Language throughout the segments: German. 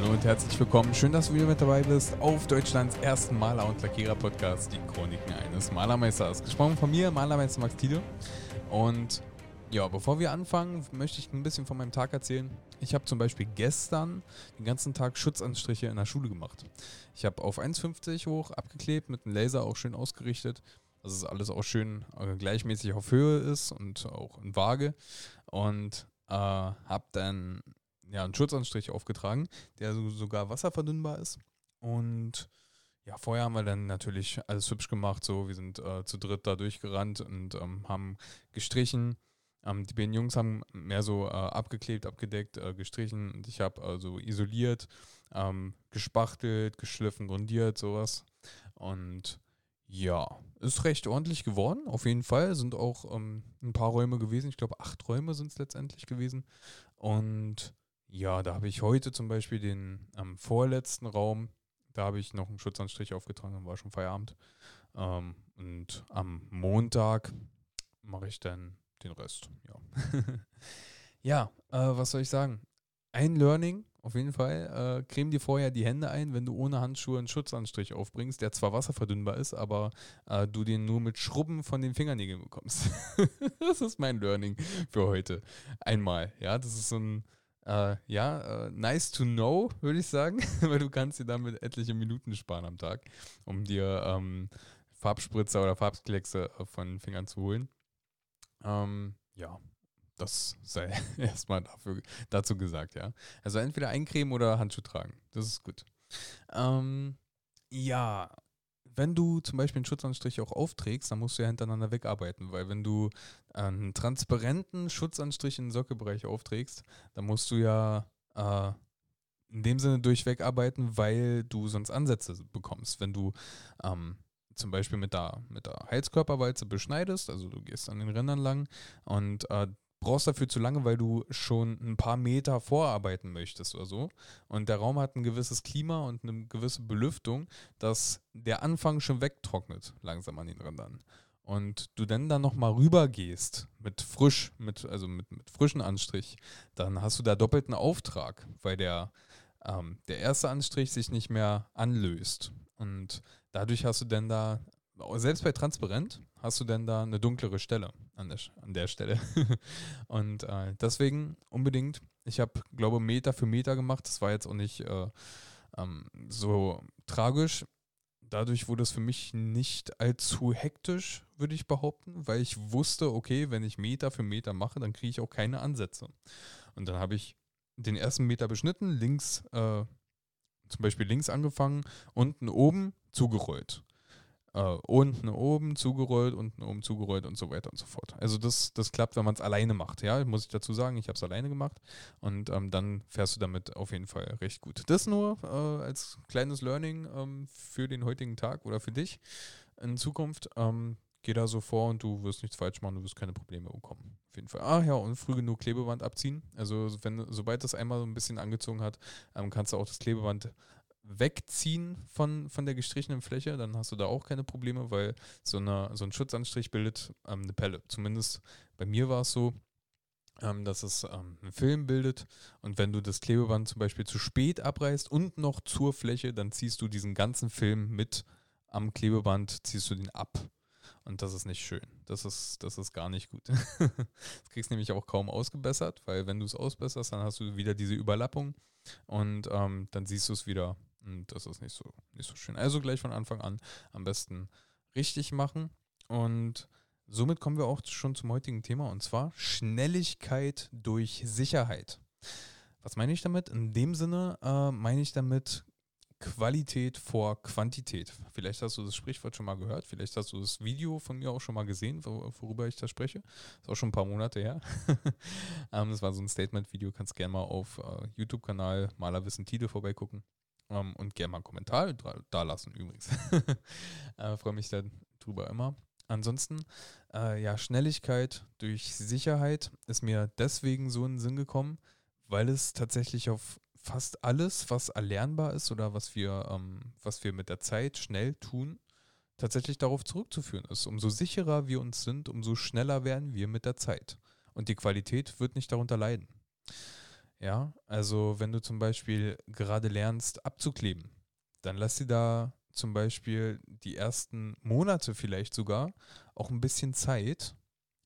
Hallo und herzlich willkommen. Schön, dass du wieder mit dabei bist auf Deutschlands ersten Maler- und Lackierer-Podcast, die Chroniken eines Malermeisters. Gesprochen von mir, Malermeister Max Tide. Und ja, bevor wir anfangen, möchte ich ein bisschen von meinem Tag erzählen. Ich habe zum Beispiel gestern den ganzen Tag Schutzanstriche in der Schule gemacht. Ich habe auf 1,50 hoch abgeklebt, mit einem Laser auch schön ausgerichtet, dass es alles auch schön äh, gleichmäßig auf Höhe ist und auch in Waage. Und äh, habe dann ja, einen Schutzanstrich aufgetragen, der so, sogar wasserverdünnbar ist. Und ja, vorher haben wir dann natürlich alles hübsch gemacht. So, wir sind äh, zu dritt da durchgerannt und ähm, haben gestrichen. Ähm, die beiden Jungs haben mehr so äh, abgeklebt, abgedeckt, äh, gestrichen und ich habe also isoliert, ähm, gespachtelt, geschliffen, grundiert, sowas. Und ja, ist recht ordentlich geworden, auf jeden Fall. Sind auch ähm, ein paar Räume gewesen. Ich glaube, acht Räume sind es letztendlich gewesen. Und ja, da habe ich heute zum Beispiel den am vorletzten Raum, da habe ich noch einen Schutzanstrich aufgetragen, dann war schon Feierabend. Ähm, und am Montag mache ich dann den Rest. Ja, ja äh, was soll ich sagen? Ein Learning, auf jeden Fall. Äh, creme dir vorher die Hände ein, wenn du ohne Handschuhe einen Schutzanstrich aufbringst, der zwar wasserverdünnbar ist, aber äh, du den nur mit Schrubben von den Fingernägeln bekommst. das ist mein Learning für heute. Einmal, ja, das ist so ein äh, ja, äh, nice to know, würde ich sagen, weil du kannst dir damit etliche Minuten sparen am Tag, um dir ähm, Farbspritzer oder Farbkleckse äh, von den Fingern zu holen. Ähm, ja, das sei erstmal dafür, dazu gesagt, ja. Also entweder eincremen oder Handschuhe tragen. Das ist gut. Ähm, ja, wenn du zum Beispiel einen Schutzanstrich auch aufträgst, dann musst du ja hintereinander wegarbeiten, weil wenn du einen transparenten Schutzanstrich in den Sockelbereich aufträgst, dann musst du ja äh, in dem Sinne durchweg arbeiten, weil du sonst Ansätze bekommst. Wenn du ähm, zum Beispiel mit der, mit der Heizkörperwalze beschneidest, also du gehst an den Rändern lang und äh, brauchst dafür zu lange, weil du schon ein paar Meter vorarbeiten möchtest oder so. Und der Raum hat ein gewisses Klima und eine gewisse Belüftung, dass der Anfang schon wegtrocknet, langsam an den Rändern. Und du dann dann nochmal rüber gehst mit frisch, mit, also mit, mit frischen Anstrich, dann hast du da doppelten Auftrag, weil der, ähm, der erste Anstrich sich nicht mehr anlöst. Und dadurch hast du dann da selbst bei transparent hast du denn da eine dunklere Stelle an der, an der Stelle. und äh, deswegen unbedingt, ich habe, glaube Meter für Meter gemacht. Das war jetzt auch nicht äh, ähm, so tragisch. Dadurch wurde es für mich nicht allzu hektisch, würde ich behaupten, weil ich wusste, okay, wenn ich Meter für Meter mache, dann kriege ich auch keine Ansätze. Und dann habe ich den ersten Meter beschnitten, links, äh, zum Beispiel links angefangen, unten oben zugerollt äh, unten oben zugerollt, unten oben zugerollt und so weiter und so fort. Also das, das klappt, wenn man es alleine macht, ja, muss ich dazu sagen, ich habe es alleine gemacht und ähm, dann fährst du damit auf jeden Fall recht gut. Das nur äh, als kleines Learning ähm, für den heutigen Tag oder für dich in Zukunft. Ähm, geh da so vor und du wirst nichts falsch machen, du wirst keine Probleme bekommen. Auf jeden Fall. Ach ja, und früh genug Klebeband abziehen. Also wenn, sobald das einmal so ein bisschen angezogen hat, ähm, kannst du auch das Klebeband wegziehen von, von der gestrichenen Fläche, dann hast du da auch keine Probleme, weil so, eine, so ein Schutzanstrich bildet ähm, eine Pelle. Zumindest bei mir war es so, ähm, dass es ähm, einen Film bildet und wenn du das Klebeband zum Beispiel zu spät abreißt und noch zur Fläche, dann ziehst du diesen ganzen Film mit am Klebeband, ziehst du den ab. Und das ist nicht schön. Das ist, das ist gar nicht gut. das kriegst du nämlich auch kaum ausgebessert, weil wenn du es ausbesserst, dann hast du wieder diese Überlappung und ähm, dann siehst du es wieder und das ist nicht so, nicht so schön. Also gleich von Anfang an am besten richtig machen. Und somit kommen wir auch schon zum heutigen Thema und zwar Schnelligkeit durch Sicherheit. Was meine ich damit? In dem Sinne äh, meine ich damit Qualität vor Quantität. Vielleicht hast du das Sprichwort schon mal gehört, vielleicht hast du das Video von mir auch schon mal gesehen, worüber ich da spreche. Ist auch schon ein paar Monate her. ähm, das war so ein Statement-Video, kannst gerne mal auf äh, YouTube-Kanal Malerwissen Tide vorbeigucken. Ähm, und gerne mal einen Kommentar da lassen übrigens. äh, Freue mich darüber immer. Ansonsten, äh, ja, Schnelligkeit durch Sicherheit ist mir deswegen so in den Sinn gekommen, weil es tatsächlich auf fast alles, was erlernbar ist oder was wir, ähm, was wir mit der Zeit schnell tun, tatsächlich darauf zurückzuführen ist. Umso sicherer wir uns sind, umso schneller werden wir mit der Zeit. Und die Qualität wird nicht darunter leiden. Ja, also wenn du zum Beispiel gerade lernst abzukleben, dann lass dir da zum Beispiel die ersten Monate vielleicht sogar auch ein bisschen Zeit.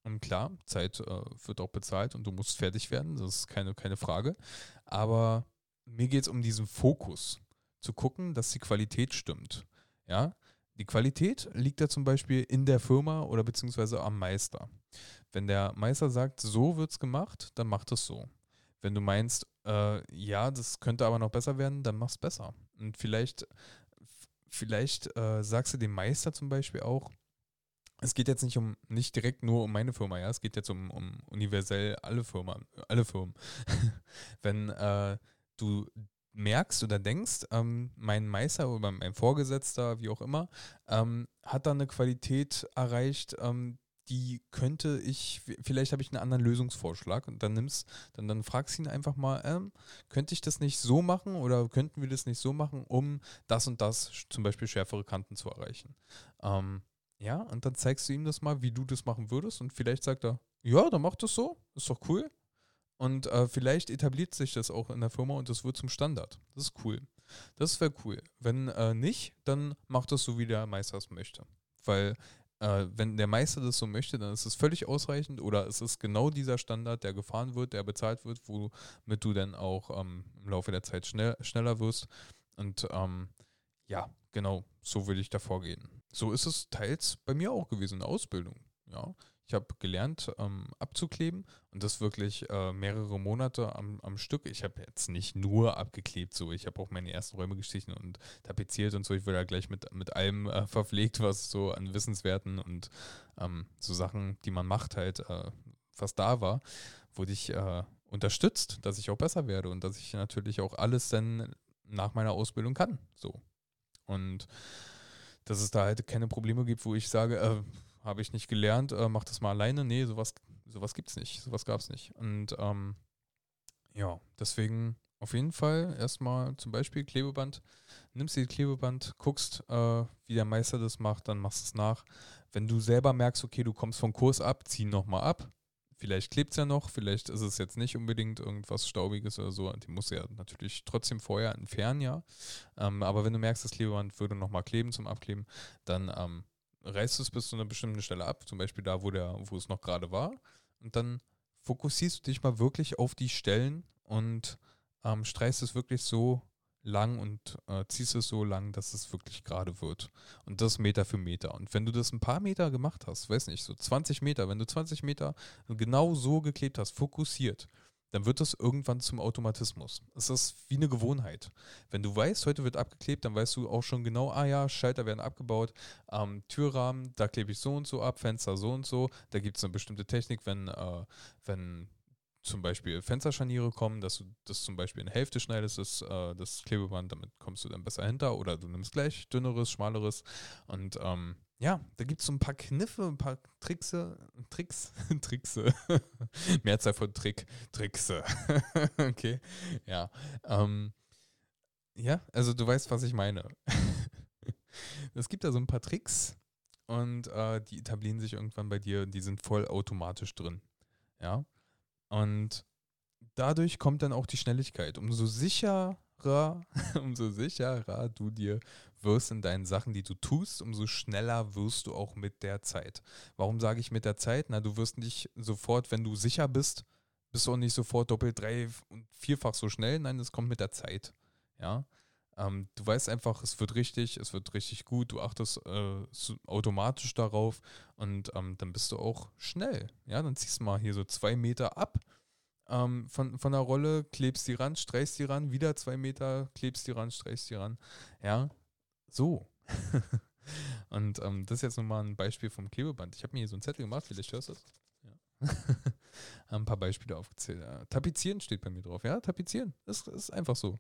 Und klar, Zeit äh, wird auch bezahlt und du musst fertig werden, das ist keine, keine Frage. Aber mir geht es um diesen Fokus, zu gucken, dass die Qualität stimmt. Ja, die Qualität liegt da zum Beispiel in der Firma oder beziehungsweise am Meister. Wenn der Meister sagt, so wird es gemacht, dann macht es so. Wenn du meinst, äh, ja, das könnte aber noch besser werden, dann mach es besser. Und vielleicht, vielleicht äh, sagst du dem Meister zum Beispiel auch, es geht jetzt nicht um, nicht direkt nur um meine Firma, ja, es geht jetzt um, um universell alle Firmen, alle Firmen. Wenn äh, du merkst oder denkst, ähm, mein Meister oder mein Vorgesetzter, wie auch immer, ähm, hat da eine Qualität erreicht, ähm, die könnte ich, vielleicht habe ich einen anderen Lösungsvorschlag und dann nimmst, dann, dann fragst ihn einfach mal, ähm, könnte ich das nicht so machen oder könnten wir das nicht so machen, um das und das, zum Beispiel schärfere Kanten zu erreichen. Ähm, ja, und dann zeigst du ihm das mal, wie du das machen würdest und vielleicht sagt er, ja, dann mach das so, ist doch cool. Und äh, vielleicht etabliert sich das auch in der Firma und das wird zum Standard. Das ist cool. Das wäre cool. Wenn äh, nicht, dann macht das so, wie der Meister es möchte. Weil äh, wenn der Meister das so möchte, dann ist es völlig ausreichend oder es ist genau dieser Standard, der gefahren wird, der bezahlt wird, womit du dann auch ähm, im Laufe der Zeit schnell, schneller wirst. Und ähm, ja, genau, so will ich da vorgehen. So ist es teils bei mir auch gewesen in der Ausbildung. Ja, ich habe gelernt ähm, abzukleben und das wirklich äh, mehrere Monate am, am Stück. Ich habe jetzt nicht nur abgeklebt, so ich habe auch meine ersten Räume gestrichen und tapeziert und so. Ich wurde da gleich mit, mit allem äh, verpflegt, was so an Wissenswerten und ähm, so Sachen, die man macht, halt, äh, was da war, wurde ich äh, unterstützt, dass ich auch besser werde und dass ich natürlich auch alles dann nach meiner Ausbildung kann. So. Und dass es da halt keine Probleme gibt, wo ich sage, äh, habe ich nicht gelernt, äh, mach das mal alleine. Nee, sowas, sowas gibt es nicht. Sowas gab es nicht. Und ähm, ja, deswegen auf jeden Fall erstmal zum Beispiel Klebeband. Nimmst dir Klebeband, guckst, äh, wie der Meister das macht, dann machst du es nach. Wenn du selber merkst, okay, du kommst vom Kurs ab, zieh nochmal ab. Vielleicht klebt es ja noch, vielleicht ist es jetzt nicht unbedingt irgendwas Staubiges oder so. Die muss ja natürlich trotzdem vorher entfernen, ja. Ähm, aber wenn du merkst, das Klebeband würde nochmal kleben zum Abkleben, dann ähm, reißt es bis zu einer bestimmten Stelle ab, zum Beispiel da, wo, der, wo es noch gerade war. Und dann fokussierst du dich mal wirklich auf die Stellen und ähm, streichst es wirklich so lang und äh, ziehst es so lang, dass es wirklich gerade wird. Und das Meter für Meter. Und wenn du das ein paar Meter gemacht hast, weiß nicht, so 20 Meter, wenn du 20 Meter genau so geklebt hast, fokussiert, dann wird das irgendwann zum Automatismus. Es ist wie eine Gewohnheit. Wenn du weißt, heute wird abgeklebt, dann weißt du auch schon genau, ah ja, Schalter werden abgebaut, ähm, Türrahmen, da klebe ich so und so ab, Fenster so und so. Da gibt es eine bestimmte Technik, wenn, äh, wenn zum Beispiel Fensterscharniere kommen, dass du das zum Beispiel in Hälfte schneidest, das, äh, das Klebeband, damit kommst du dann besser hinter oder du nimmst gleich dünneres, schmaleres und ähm, ja, da gibt es so ein paar Kniffe, ein paar Trickse, Tricks, Trickse, Mehrzahl von Trick, Trickse. okay, ja. Ähm, ja, also du weißt, was ich meine. es gibt da so ein paar Tricks und äh, die etablieren sich irgendwann bei dir und die sind voll automatisch drin. Ja. Und dadurch kommt dann auch die Schnelligkeit. Umso sicherer, umso sicherer du dir wirst in deinen Sachen, die du tust, umso schneller wirst du auch mit der Zeit. Warum sage ich mit der Zeit? Na, du wirst nicht sofort, wenn du sicher bist, bist du auch nicht sofort doppelt, drei und vierfach so schnell. Nein, das kommt mit der Zeit. Ja. Ähm, du weißt einfach, es wird richtig, es wird richtig gut, du achtest äh, automatisch darauf und ähm, dann bist du auch schnell. Ja, dann ziehst du mal hier so zwei Meter ab ähm, von, von der Rolle, klebst die ran, streichst die ran, wieder zwei Meter, klebst die ran, streichst die ran. Ja, so. und ähm, das ist jetzt nochmal ein Beispiel vom Klebeband. Ich habe mir hier so einen Zettel gemacht, vielleicht hörst du das. Ja. ein paar Beispiele aufgezählt. Ja, tapezieren steht bei mir drauf. Ja, tapezieren. Das ist einfach so.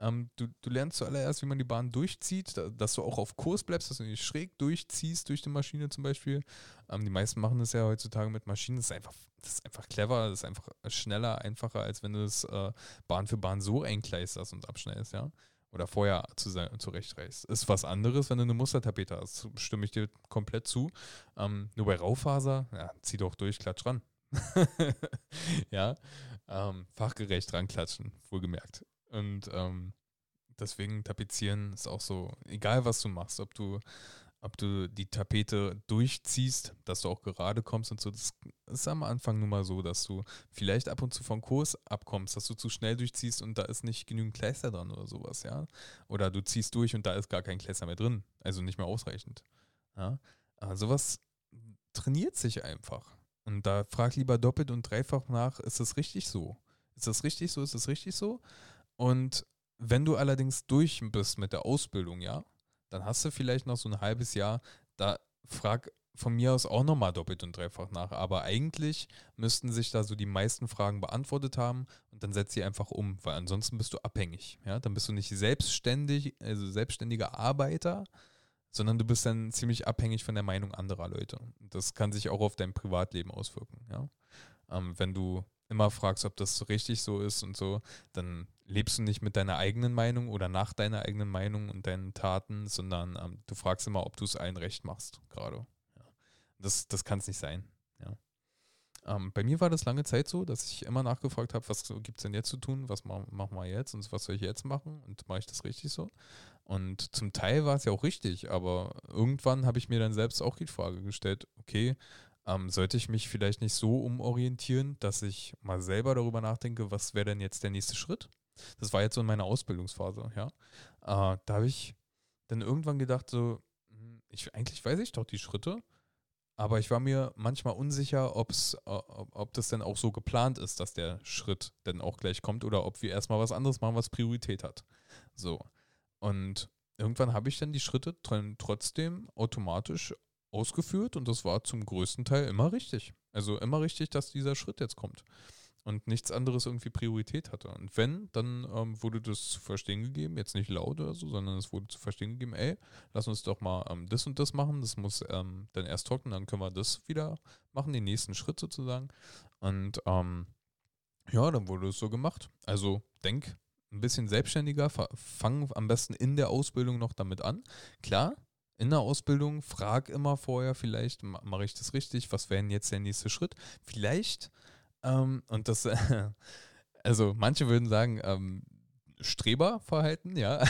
Ähm, du, du lernst zuallererst, wie man die Bahn durchzieht, da, dass du auch auf Kurs bleibst, dass du nicht schräg durchziehst durch die Maschine zum Beispiel. Ähm, die meisten machen das ja heutzutage mit Maschinen. Das ist einfach, das ist einfach clever, das ist einfach schneller, einfacher, als wenn du das äh, Bahn für Bahn so einkleisterst und abschneidest, ja oder vorher zu, zurechtreißt. Ist was anderes, wenn du eine Mustertapete hast. Stimme ich dir komplett zu. Ähm, nur bei Raufaser, ja, zieh doch durch, klatsch ran. ja, ähm, fachgerecht ranklatschen, wohlgemerkt. Und ähm, deswegen tapezieren ist auch so, egal was du machst, ob du, ob du die Tapete durchziehst, dass du auch gerade kommst und so, das ist am Anfang nun mal so, dass du vielleicht ab und zu vom Kurs abkommst, dass du zu schnell durchziehst und da ist nicht genügend Kleister dran oder sowas, ja. Oder du ziehst durch und da ist gar kein Kleister mehr drin, also nicht mehr ausreichend. Ja. Aber sowas trainiert sich einfach. Und da frag lieber doppelt und dreifach nach, ist das richtig so? Ist das richtig so? Ist das richtig so? Und wenn du allerdings durch bist mit der Ausbildung, ja, dann hast du vielleicht noch so ein halbes Jahr, da frag von mir aus auch nochmal doppelt und dreifach nach. Aber eigentlich müssten sich da so die meisten Fragen beantwortet haben und dann setz sie einfach um, weil ansonsten bist du abhängig. Ja? Dann bist du nicht selbstständig, also selbstständiger Arbeiter, sondern du bist dann ziemlich abhängig von der Meinung anderer Leute. Das kann sich auch auf dein Privatleben auswirken. Ja? Ähm, wenn du immer fragst, ob das richtig so ist und so, dann lebst du nicht mit deiner eigenen Meinung oder nach deiner eigenen Meinung und deinen Taten, sondern ähm, du fragst immer, ob du es allen recht machst, gerade. Ja. Das, das kann es nicht sein. Ähm, bei mir war das lange Zeit so, dass ich immer nachgefragt habe, was gibt es denn jetzt zu tun, was machen mach wir jetzt und was soll ich jetzt machen und mache ich das richtig so? Und zum Teil war es ja auch richtig, aber irgendwann habe ich mir dann selbst auch die Frage gestellt, okay, ähm, sollte ich mich vielleicht nicht so umorientieren, dass ich mal selber darüber nachdenke, was wäre denn jetzt der nächste Schritt? Das war jetzt so in meiner Ausbildungsphase, ja. Äh, da habe ich dann irgendwann gedacht, so, hm, ich, eigentlich weiß ich doch die Schritte, aber ich war mir manchmal unsicher, ob's, äh, ob, ob das denn auch so geplant ist, dass der Schritt dann auch gleich kommt oder ob wir erstmal was anderes machen, was Priorität hat. So. Und irgendwann habe ich dann die Schritte trotzdem automatisch ausgeführt und das war zum größten Teil immer richtig. Also immer richtig, dass dieser Schritt jetzt kommt und nichts anderes irgendwie Priorität hatte. Und wenn, dann ähm, wurde das zu verstehen gegeben, jetzt nicht laut oder so, sondern es wurde zu verstehen gegeben, ey, lass uns doch mal ähm, das und das machen, das muss ähm, dann erst trocknen, dann können wir das wieder machen, den nächsten Schritt sozusagen. Und ähm, ja, dann wurde es so gemacht. Also denk ein bisschen selbstständiger, fang am besten in der Ausbildung noch damit an. Klar, in der Ausbildung frag immer vorher, vielleicht mache ich das richtig, was wäre denn jetzt der nächste Schritt? Vielleicht, ähm, und das, also manche würden sagen, ähm, Streberverhalten, ja.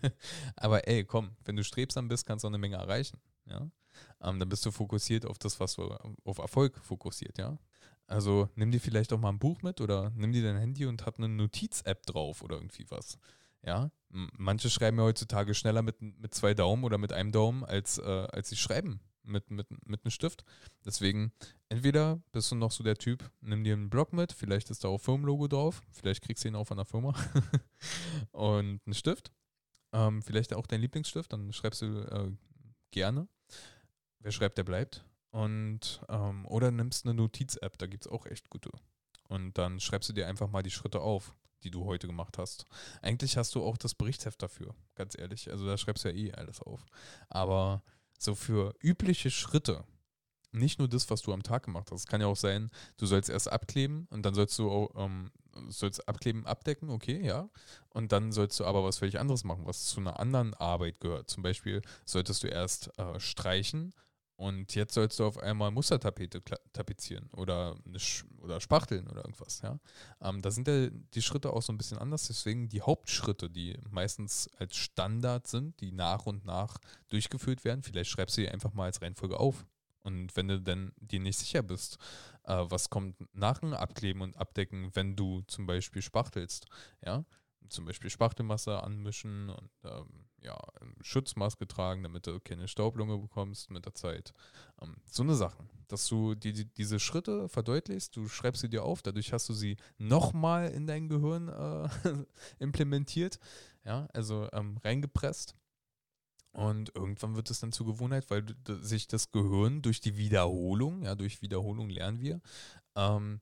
Aber ey, komm, wenn du strebsam bist, kannst du auch eine Menge erreichen, ja. Ähm, dann bist du fokussiert auf das, was du, auf Erfolg fokussiert, ja. Also nimm dir vielleicht auch mal ein Buch mit oder nimm dir dein Handy und hab eine Notiz-App drauf oder irgendwie was. Ja, manche schreiben ja heutzutage schneller mit, mit zwei Daumen oder mit einem Daumen, als, äh, als sie schreiben mit, mit, mit einem Stift. Deswegen, entweder bist du noch so der Typ, nimm dir einen Block mit, vielleicht ist da auch Firmenlogo drauf, vielleicht kriegst du ihn auch von der Firma und einen Stift. Ähm, vielleicht auch dein Lieblingsstift, dann schreibst du äh, gerne. Wer schreibt, der bleibt. Und, ähm, oder nimmst eine Notiz-App, da gibt es auch echt gute. Und dann schreibst du dir einfach mal die Schritte auf, die du heute gemacht hast. Eigentlich hast du auch das Berichtsheft dafür, ganz ehrlich. Also da schreibst du ja eh alles auf. Aber so für übliche Schritte, nicht nur das, was du am Tag gemacht hast. Es kann ja auch sein, du sollst erst abkleben und dann sollst du auch, ähm, sollst abkleben, abdecken, okay, ja. Und dann sollst du aber was völlig anderes machen, was zu einer anderen Arbeit gehört. Zum Beispiel solltest du erst äh, streichen und jetzt sollst du auf einmal Mustertapete tapezieren oder, oder spachteln oder irgendwas. Ja? Ähm, da sind ja die Schritte auch so ein bisschen anders. Deswegen die Hauptschritte, die meistens als Standard sind, die nach und nach durchgeführt werden, vielleicht schreibst du die einfach mal als Reihenfolge auf. Und wenn du dann dir nicht sicher bist, äh, was kommt nach dem Abkleben und Abdecken, wenn du zum Beispiel spachtelst, ja, zum Beispiel Spachtelmasse anmischen und ähm, ja, Schutzmaske tragen, damit du keine Staublunge bekommst mit der Zeit. Ähm, so eine Sache, dass du die, die, diese Schritte verdeutlichst, du schreibst sie dir auf, dadurch hast du sie nochmal in dein Gehirn äh, implementiert, ja, also ähm, reingepresst. Und irgendwann wird es dann zur Gewohnheit, weil sich das Gehirn durch die Wiederholung, ja, durch Wiederholung lernen wir, ähm,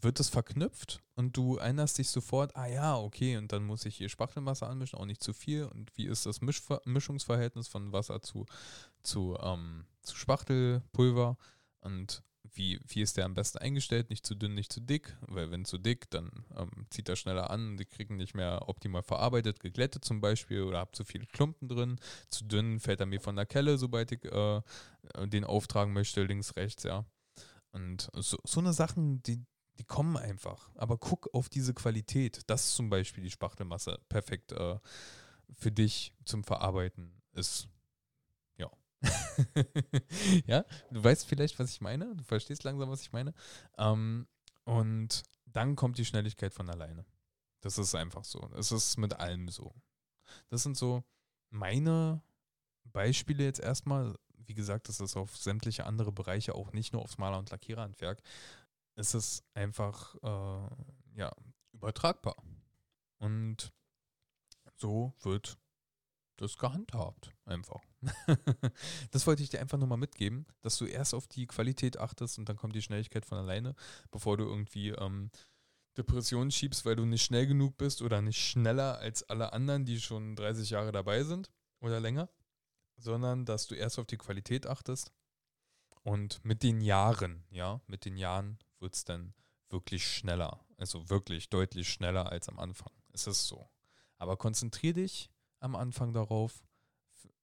wird es verknüpft und du erinnerst dich sofort, ah ja, okay, und dann muss ich hier Spachtelmasse anmischen, auch nicht zu viel. Und wie ist das Mischver Mischungsverhältnis von Wasser zu, zu, ähm, zu Spachtelpulver? Und wie, wie ist der am besten eingestellt? Nicht zu dünn, nicht zu dick, weil wenn zu dick, dann ähm, zieht er schneller an, die kriegen nicht mehr optimal verarbeitet, geglättet zum Beispiel oder habe zu viele Klumpen drin. Zu dünn fällt er mir von der Kelle, sobald ich äh, den auftragen möchte, links, rechts, ja. Und so, so eine Sachen, die, die kommen einfach. Aber guck auf diese Qualität. Das ist zum Beispiel die Spachtelmasse perfekt äh, für dich zum Verarbeiten ist. Ja. ja, du weißt vielleicht, was ich meine. Du verstehst langsam, was ich meine. Ähm, und dann kommt die Schnelligkeit von alleine. Das ist einfach so. Das ist mit allem so. Das sind so meine Beispiele jetzt erstmal. Wie gesagt, das ist auf sämtliche andere Bereiche, auch nicht nur aufs Maler- und Lackiererhandwerk. Es ist einfach äh, ja, übertragbar. Und so wird das gehandhabt, einfach. das wollte ich dir einfach nur mal mitgeben, dass du erst auf die Qualität achtest und dann kommt die Schnelligkeit von alleine, bevor du irgendwie ähm, Depressionen schiebst, weil du nicht schnell genug bist oder nicht schneller als alle anderen, die schon 30 Jahre dabei sind oder länger, sondern dass du erst auf die Qualität achtest und mit den Jahren, ja, mit den Jahren wird es dann wirklich schneller, also wirklich deutlich schneller als am Anfang. Es ist so. Aber konzentriere dich am Anfang darauf,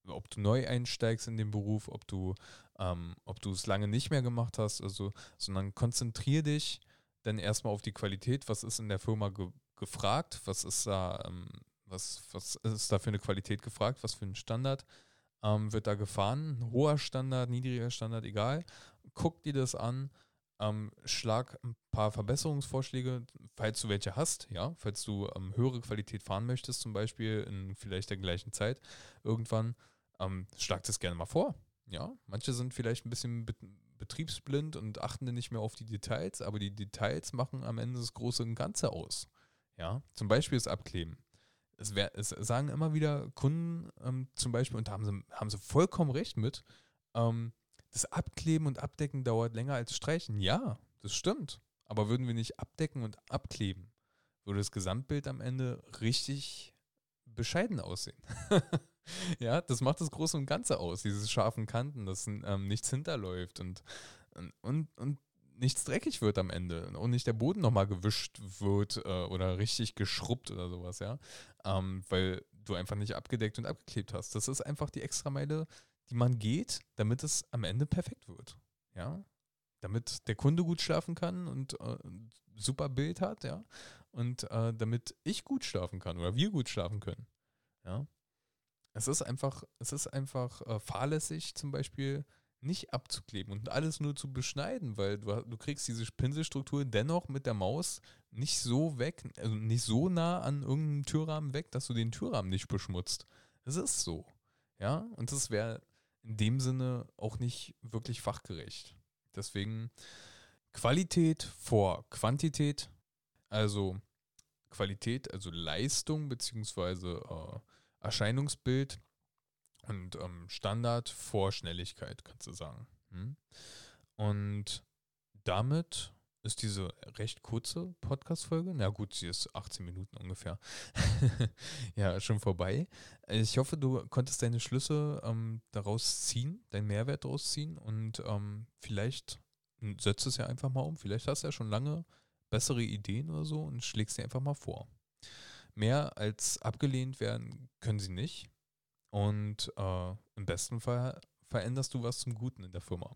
ob du neu einsteigst in den Beruf, ob du ähm, ob du es lange nicht mehr gemacht hast, also, sondern konzentriere dich dann erstmal auf die Qualität, was ist in der Firma ge gefragt, was ist da, ähm, was, was ist da für eine Qualität gefragt, was für ein Standard ähm, wird da gefahren, hoher Standard, niedriger Standard, egal. Guck dir das an, ähm, schlag ein paar Verbesserungsvorschläge, falls du welche hast, ja, falls du ähm, höhere Qualität fahren möchtest, zum Beispiel in vielleicht der gleichen Zeit irgendwann, ähm, schlag das gerne mal vor. Ja, manche sind vielleicht ein bisschen betriebsblind und achten dann nicht mehr auf die Details, aber die Details machen am Ende das große und Ganze aus. Ja, zum Beispiel das Abkleben. Es, wär, es sagen immer wieder Kunden ähm, zum Beispiel, und da haben sie, haben sie vollkommen recht mit, ähm, das Abkleben und Abdecken dauert länger als Streichen. Ja, das stimmt. Aber würden wir nicht abdecken und abkleben, würde das Gesamtbild am Ende richtig bescheiden aussehen. ja, das macht das Große und Ganze aus, diese scharfen Kanten, dass ähm, nichts hinterläuft und, und, und nichts dreckig wird am Ende und nicht der Boden nochmal gewischt wird äh, oder richtig geschrubbt oder sowas, ja, ähm, weil du einfach nicht abgedeckt und abgeklebt hast. Das ist einfach die Extrameile, die man geht, damit es am Ende perfekt wird, ja, damit der Kunde gut schlafen kann und äh, super Bild hat, ja, und äh, damit ich gut schlafen kann oder wir gut schlafen können, ja. Es ist einfach, es ist einfach äh, fahrlässig, zum Beispiel nicht abzukleben und alles nur zu beschneiden, weil du, du kriegst diese Pinselstruktur dennoch mit der Maus nicht so weg, also nicht so nah an irgendeinem Türrahmen weg, dass du den Türrahmen nicht beschmutzt. Es ist so. Ja, und das wäre in dem Sinne auch nicht wirklich fachgerecht. Deswegen Qualität vor Quantität, also Qualität, also Leistung beziehungsweise äh, Erscheinungsbild und ähm, Standard vor Schnelligkeit, kannst du sagen. Hm? Und damit ist diese recht kurze Podcast-Folge, na gut, sie ist 18 Minuten ungefähr, ja, schon vorbei. Ich hoffe, du konntest deine Schlüsse ähm, daraus ziehen, deinen Mehrwert daraus ziehen und ähm, vielleicht setzt es ja einfach mal um. Vielleicht hast du ja schon lange bessere Ideen oder so und schlägst sie einfach mal vor. Mehr als abgelehnt werden können sie nicht. Und äh, im besten Fall veränderst du was zum Guten in der Firma.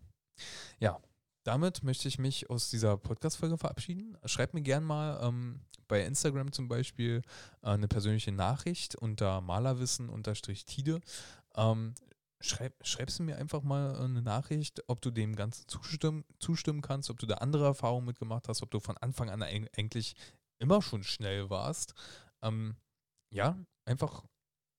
Ja, damit möchte ich mich aus dieser Podcast-Folge verabschieden. Schreib mir gern mal ähm, bei Instagram zum Beispiel äh, eine persönliche Nachricht unter malerwissen-tide. Ähm, schreib, schreibst du mir einfach mal eine Nachricht, ob du dem Ganzen zustimmen, zustimmen kannst, ob du da andere Erfahrungen mitgemacht hast, ob du von Anfang an eigentlich immer schon schnell warst. Ähm, ja, einfach,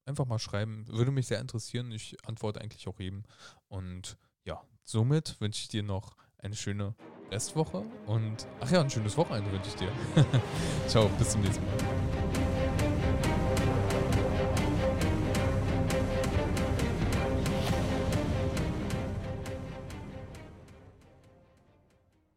einfach mal schreiben. Würde mich sehr interessieren. Ich antworte eigentlich auch jedem. Und ja, somit wünsche ich dir noch eine schöne Restwoche und ach ja, ein schönes Wochenende wünsche ich dir. Ciao, bis zum nächsten Mal.